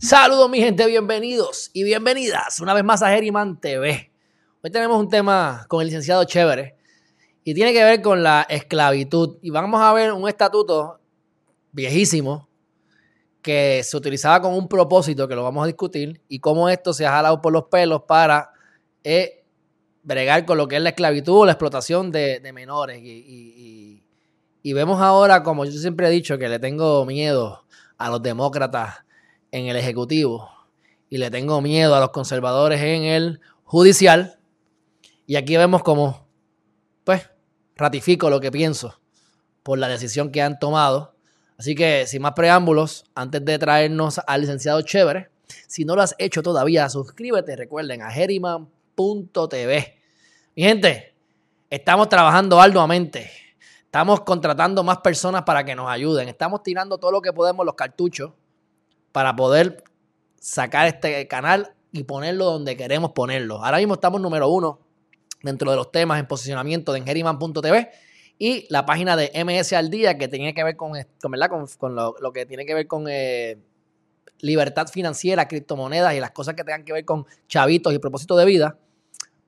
Saludos mi gente, bienvenidos y bienvenidas una vez más a Geriman TV. Hoy tenemos un tema con el licenciado Chévere y tiene que ver con la esclavitud. Y vamos a ver un estatuto viejísimo que se utilizaba con un propósito que lo vamos a discutir y cómo esto se ha jalado por los pelos para eh, bregar con lo que es la esclavitud o la explotación de, menores. Y, y vemos ahora, como yo siempre he dicho, que le tengo miedo a los demócratas en el Ejecutivo y le tengo miedo a los conservadores en el judicial. Y aquí vemos como, pues, ratifico lo que pienso por la decisión que han tomado. Así que, sin más preámbulos, antes de traernos al licenciado Chévere, si no lo has hecho todavía, suscríbete, recuerden, a geriman.tv. Mi gente, estamos trabajando arduamente. Estamos contratando más personas para que nos ayuden. Estamos tirando todo lo que podemos, los cartuchos, para poder sacar este canal y ponerlo donde queremos ponerlo. Ahora mismo estamos número uno dentro de los temas en posicionamiento de Engeriman.tv y la página de MS al día que tiene que ver con, con, lo, que tiene que ver con eh, libertad financiera, criptomonedas y las cosas que tengan que ver con chavitos y propósito de vida,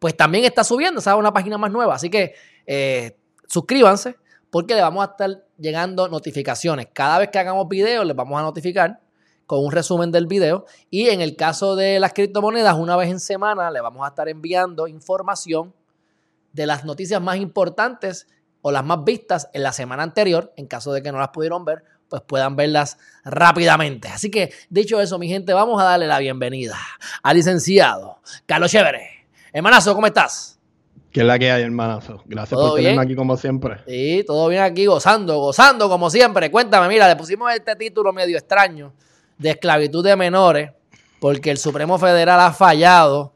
pues también está subiendo, ¿sabes? Una página más nueva. Así que eh, suscríbanse porque le vamos a estar llegando notificaciones. Cada vez que hagamos videos les vamos a notificar con un resumen del video. Y en el caso de las criptomonedas, una vez en semana le vamos a estar enviando información de las noticias más importantes o las más vistas en la semana anterior. En caso de que no las pudieron ver, pues puedan verlas rápidamente. Así que, dicho eso, mi gente, vamos a darle la bienvenida al licenciado Carlos Chévere. Hermanazo, ¿cómo estás? ¿Qué es la que hay, hermanazo? Gracias por tenerme aquí como siempre. Sí, todo bien aquí, gozando, gozando como siempre. Cuéntame, mira, le pusimos este título medio extraño de esclavitud de menores, porque el Supremo Federal ha fallado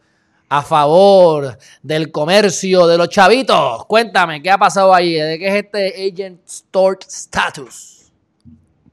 a favor del comercio de los chavitos. Cuéntame, ¿qué ha pasado ahí? ¿De qué es este Agent Tort Status?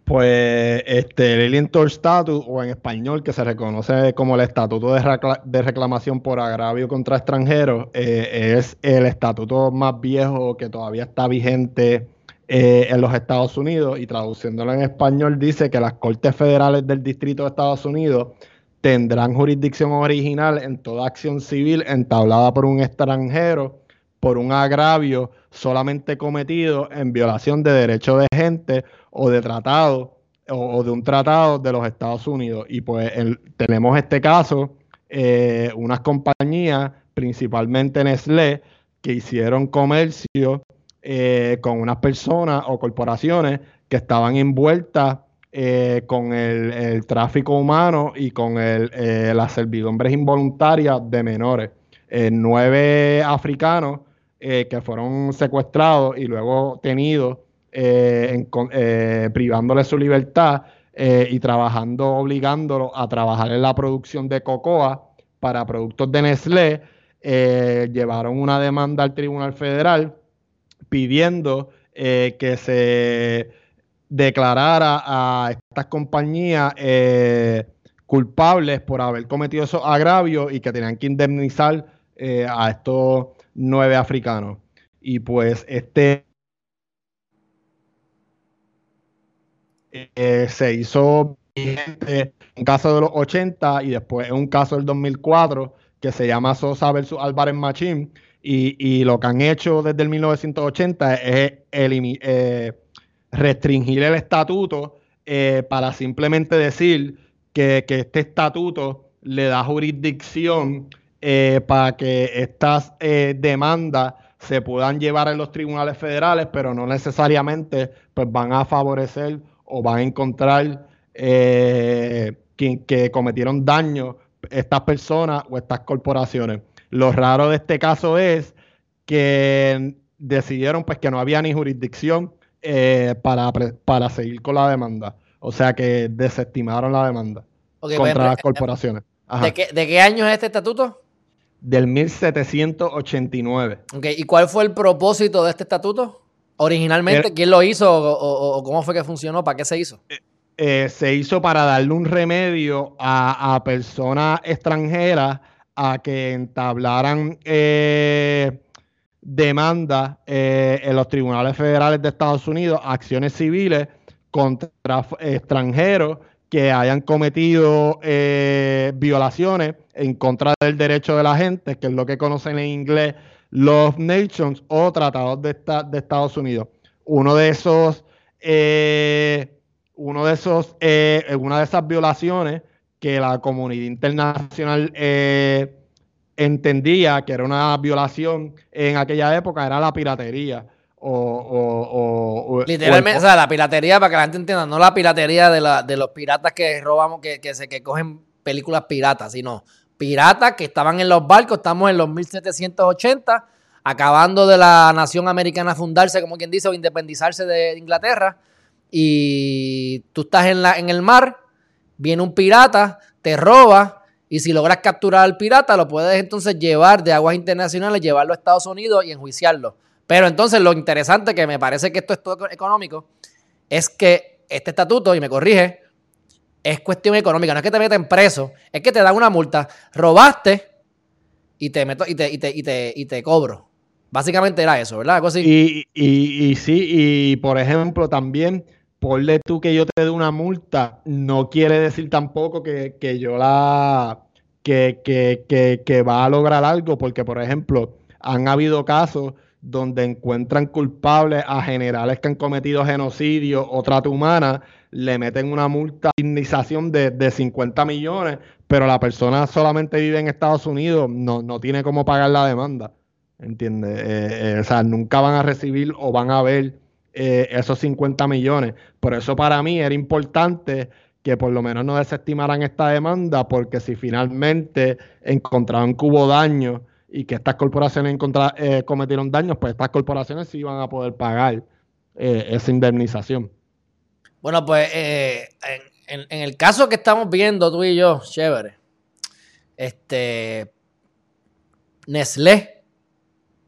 Pues este, el Alien Tort Status, o en español que se reconoce como el Estatuto de, Reclamación por Agravio contra Extranjeros, eh, es el estatuto más viejo que todavía está vigente eh, en los Estados Unidos y traduciéndolo en español dice que las Cortes Federales del Distrito de Estados Unidos tendrán jurisdicción original en toda acción civil entablada por un extranjero por un agravio solamente cometido en violación de derechos de gente o de tratado o, de un tratado de los Estados Unidos. Y pues tenemos este caso, eh, unas compañías, principalmente Nestlé, que hicieron comercio eh, con unas personas o corporaciones que estaban envueltas eh, con el, tráfico humano y con eh, las servidumbres involuntarias de menores. nueve africanos que fueron secuestrados y luego tenidos privándoles su libertad y trabajando, obligándolos a trabajar en la producción de cocoa para productos de Nestlé, llevaron una demanda al Tribunal Federal pidiendo eh, que se declarara a estas compañías eh, culpables por haber cometido esos agravios y que tenían que indemnizar eh, a estos nueve africanos. Y pues este se hizo un caso de los 80 y después un caso del 2004 que se llama Sosa versus Álvarez Machín y, lo que han hecho desde el 1980 es eh, restringir el estatuto eh, para simplemente decir que, este estatuto le da jurisdicción eh, para que estas demandas se puedan llevar en los tribunales federales, pero no necesariamente pues, van a favorecer o van a encontrar quien, que cometieron daño estas personas o estas corporaciones. Lo raro de este caso es que decidieron pues que no había ni jurisdicción eh, para, para seguir con la demanda. O sea que desestimaron la demanda contra pues, las eh, corporaciones. ¿De qué, ¿De qué año es este estatuto? Del 1789. Okay. ¿Y cuál fue el propósito de este estatuto? Originalmente, ¿quién lo hizo o, cómo fue que funcionó? ¿Para qué se hizo? Eh, se hizo para darle un remedio a, a personas extranjeras a que entablaran eh, demandas eh, en los tribunales federales de Estados Unidos, acciones civiles contra extranjeros que hayan cometido eh, violaciones en contra del derecho de la gente, que es lo que conocen en inglés los Nations o tratados de, de Estados Unidos. Uno de esos, eh, uno de esos, eh, una de esas violaciones que la comunidad internacional entendía que era una violación en aquella época era la piratería. O, Literalmente, o, sea, la piratería, para que la gente entienda, no la piratería de, la, de los piratas que robamos, que, que, se, que cogen películas piratas, sino piratas que estaban en los barcos, estamos en los 1780, acabando de la nación americana fundarse, como quien dice, o independizarse de Inglaterra, y tú estás en, la, en el mar, viene un pirata, te roba, y si logras capturar al pirata, lo puedes entonces llevar de aguas internacionales, llevarlo a Estados Unidos y enjuiciarlo. Pero entonces lo interesante, que me parece que esto es todo económico, es que este estatuto, y me corrige, es cuestión económica. No es que te meten preso, es que te dan una multa. Robaste y te meto y te, y te, y te, cobro. Básicamente era eso, ¿verdad? Y, y, sí, y por ejemplo, también ponle tú que yo te dé una multa, no quiere decir tampoco que, yo la. Que, va a lograr algo, porque por ejemplo, han habido casos donde encuentran culpables a generales que han cometido genocidio o trata humana, le meten una multa de, de 50 millones, pero la persona solamente vive en Estados Unidos, no, no tiene cómo pagar la demanda. ¿Entiendes? Eh, eh, o sea, nunca van a recibir o van a ver eh, esos 50 millones. Por eso para mí era importante que por lo menos no desestimaran esta demanda, porque si finalmente encontraban que hubo daño y que estas corporaciones eh, cometieron daños, pues estas corporaciones sí van a poder pagar eh, esa indemnización. Bueno, pues en, el caso que estamos viendo tú y yo, chévere, este, Nestlé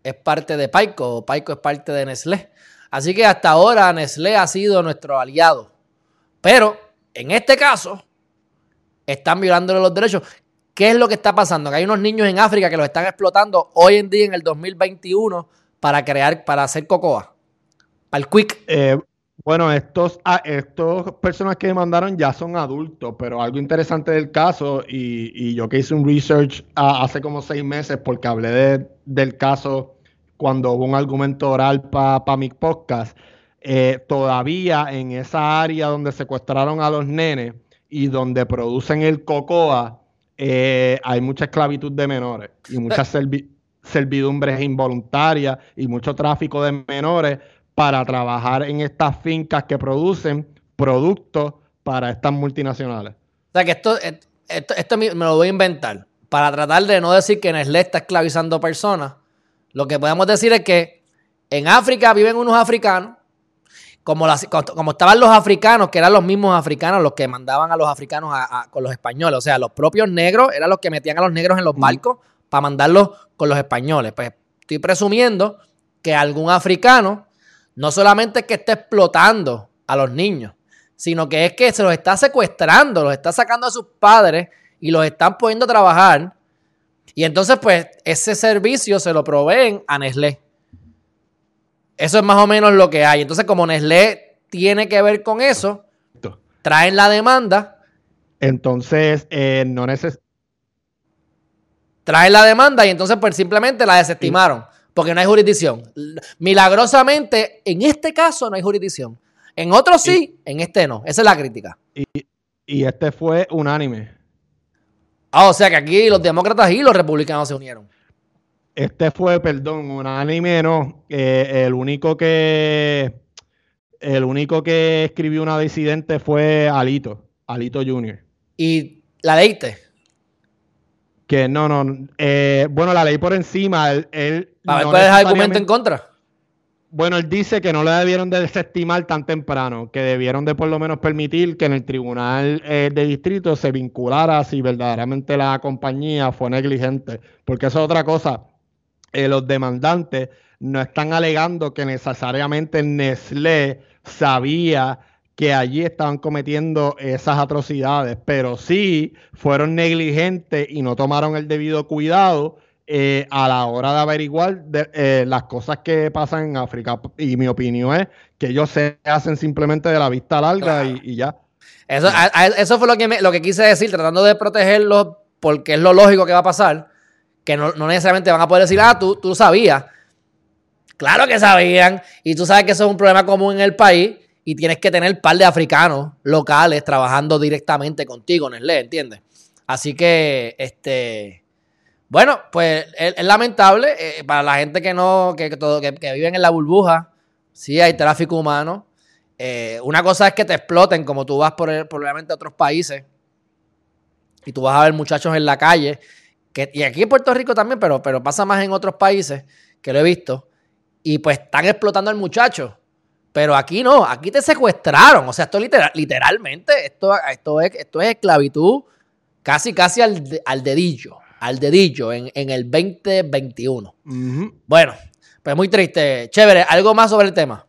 es parte de Paico, o Paico es parte de Nestlé. Así que hasta ahora Nestlé ha sido nuestro aliado. Pero en este caso, están violándole los derechos. ¿Qué es lo que está pasando? Que hay unos niños en África que los están explotando hoy en día en el 2021 para crear, para hacer cocoa. Para el quick. Eh, bueno, estos, ah, estos personas que mandaron ya son adultos, pero algo interesante del caso, y, yo que hice un research ah, hace como seis meses porque hablé del caso cuando hubo un argumento oral para mi podcast, eh, todavía en esa área donde secuestraron a los nenes y donde producen el cocoa, eh, hay mucha esclavitud de menores y muchas servidumbres involuntarias y mucho tráfico de menores para trabajar en estas fincas que producen productos para estas multinacionales. O sea que esto, esto, me lo voy a inventar para tratar de no decir que Nestlé está esclavizando personas. Lo que podemos decir es que en África viven unos africanos como, como estaban los africanos, que eran los mismos africanos los que mandaban a los africanos con los españoles. O sea, los propios negros eran los que metían a los negros en los barcos para mandarlos con los españoles. Pues estoy presumiendo que algún africano no solamente es que esté explotando a los niños, sino que es que se los está secuestrando, los está sacando a sus padres y los están poniendo a trabajar. Y entonces, pues, ese servicio se lo proveen a Nestlé. Eso es más o menos lo que hay. Entonces, como Nestlé tiene que ver con eso, traen la demanda. Entonces, eh, no necesitan. Traen la demanda y entonces, pues simplemente la desestimaron. Porque no hay jurisdicción. Milagrosamente, en este caso no hay jurisdicción. En otros sí, en este no. Esa es la crítica. Y, y este fue unánime. Ah, o sea que aquí los demócratas y los republicanos se unieron. Este fue, perdón, un anime, no. el único que. El único que escribió una disidente fue Alito, Alito Jr. ¿Y la leíste? Que no, no. Eh, bueno, la leí por encima. Él, él ver cuál es el argumento en contra. Bueno, él dice que no le debieron de desestimar tan temprano, que debieron de por lo menos permitir que en el tribunal eh, de distrito se vinculara si verdaderamente la compañía fue negligente, porque eso es otra cosa. Eh, los demandantes no están alegando que necesariamente Nestlé sabía que allí estaban cometiendo esas atrocidades, pero sí fueron negligentes y no tomaron el debido cuidado eh, a la hora de averiguar eh, las cosas que pasan en África. Y mi opinión es que ellos se hacen simplemente de la vista larga y, ya. Eso, eso fue lo que, lo que quise decir, tratando de protegerlos porque es lo lógico que va a pasar, que no, necesariamente van a poder decir, ah, tú, tú sabías. Claro que sabían, y tú sabes que eso es un problema común en el país, y tienes que tener un par de africanos locales trabajando directamente contigo, Nestlé, ¿entiendes? Así que, este, bueno, pues es, lamentable eh, para la gente que no, que, todo, que, viven en la burbuja, sí hay tráfico humano. Eh, una cosa es que te exploten, como tú vas por, probablemente a otros países, y tú vas a ver muchachos en la calle, que, y aquí en Puerto Rico también, pero, pero pasa más en otros países, que lo he visto, y pues están explotando al muchacho. Pero aquí no, aquí te secuestraron. O sea, esto literal, literalmente, esto, esto, es, esto es esclavitud casi, casi al, al dedillo. Al dedillo en, el 2021. Bueno, pues muy triste. Chévere, ¿algo más sobre el tema?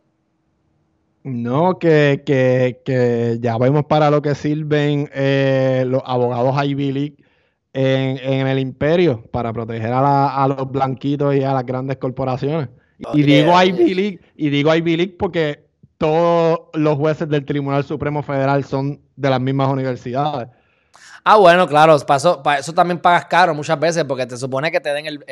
No, que, que, ya vemos para lo que sirven eh, los abogados Ivy League en, el imperio para proteger a, a los blanquitos y a las grandes corporaciones. Y digo Ivy League, y digo Ivy League porque todos los jueces del Tribunal Supremo Federal son de las mismas universidades. Ah, bueno, claro, pasó, para eso también pagas caro muchas veces porque te supone que te den el,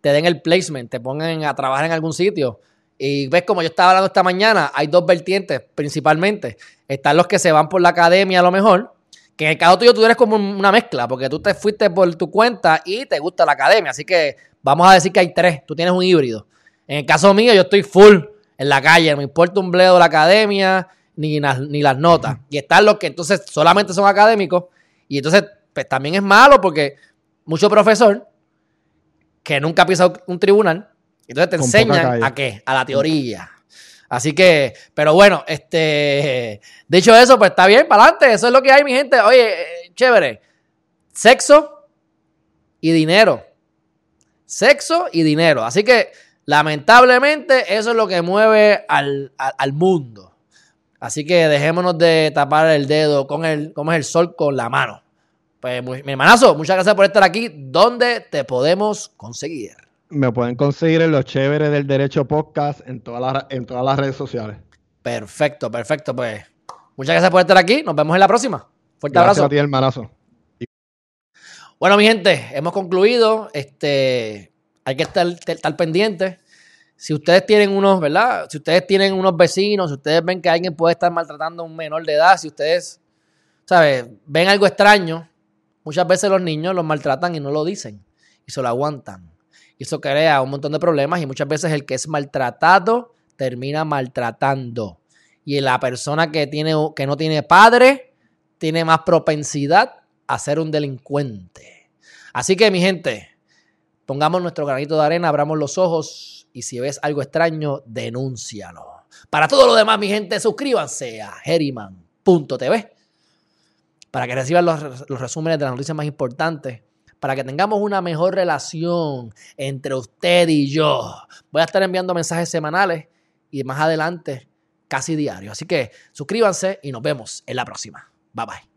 te den el placement, te pongan a trabajar en algún sitio. Y ves, como yo estaba hablando esta mañana, hay dos vertientes principalmente. Están los que se van por la academia a lo mejor, que en el caso tuyo tú eres como una mezcla, porque tú te fuiste por tu cuenta y te gusta la academia. Así que vamos a decir que hay tres, tú tienes un híbrido. En el caso mío, yo estoy full en la calle, no me importa un bledo la academia ni, ni las notas. Y están los que entonces solamente son académicos. Y entonces, pues también es malo porque mucho profesor que nunca ha pisado un tribunal, entonces te enseñan a qué, a la teoría. Así que, pero bueno, este, dicho eso, pues está bien, para adelante, eso es lo que hay, mi gente. Oye, eh, chévere, sexo y dinero. Sexo y dinero. Así que Lamentablemente, eso es lo que mueve al, mundo. Así que dejémonos de tapar el dedo con el, como es el sol con la mano. Pues, mi hermanazo, muchas gracias por estar aquí. ¿Dónde te podemos conseguir? Me pueden conseguir en los chéveres del Derecho Podcast en todas las, en todas las redes sociales. Perfecto, perfecto. Pues muchas gracias por estar aquí. Nos vemos en la próxima. Fuerte gracias abrazo. a ti, hermanazo. Bueno, mi gente, hemos concluido. Este, hay que estar, estar pendientes. Si ustedes tienen unos, ¿verdad? Si ustedes tienen unos vecinos, si ustedes ven que alguien puede estar maltratando a un menor de edad, si ustedes, ¿sabes? Ven algo extraño, muchas veces los niños los maltratan y no lo dicen y se lo aguantan. Y eso crea un montón de problemas y muchas veces el que es maltratado termina maltratando. Y la persona que, tiene, que no tiene padre tiene más propensidad a ser un delincuente. Así que mi gente, pongamos nuestro granito de arena, abramos los ojos y si ves algo extraño, denúncialo. Para todo lo demás, mi gente, suscríbanse a Heriman.tv para que reciban los, los resúmenes de las noticias más importantes, para que tengamos una mejor relación entre usted y yo. Voy a estar enviando mensajes semanales y más adelante casi diarios. Así que suscríbanse y nos vemos en la próxima. Bye bye.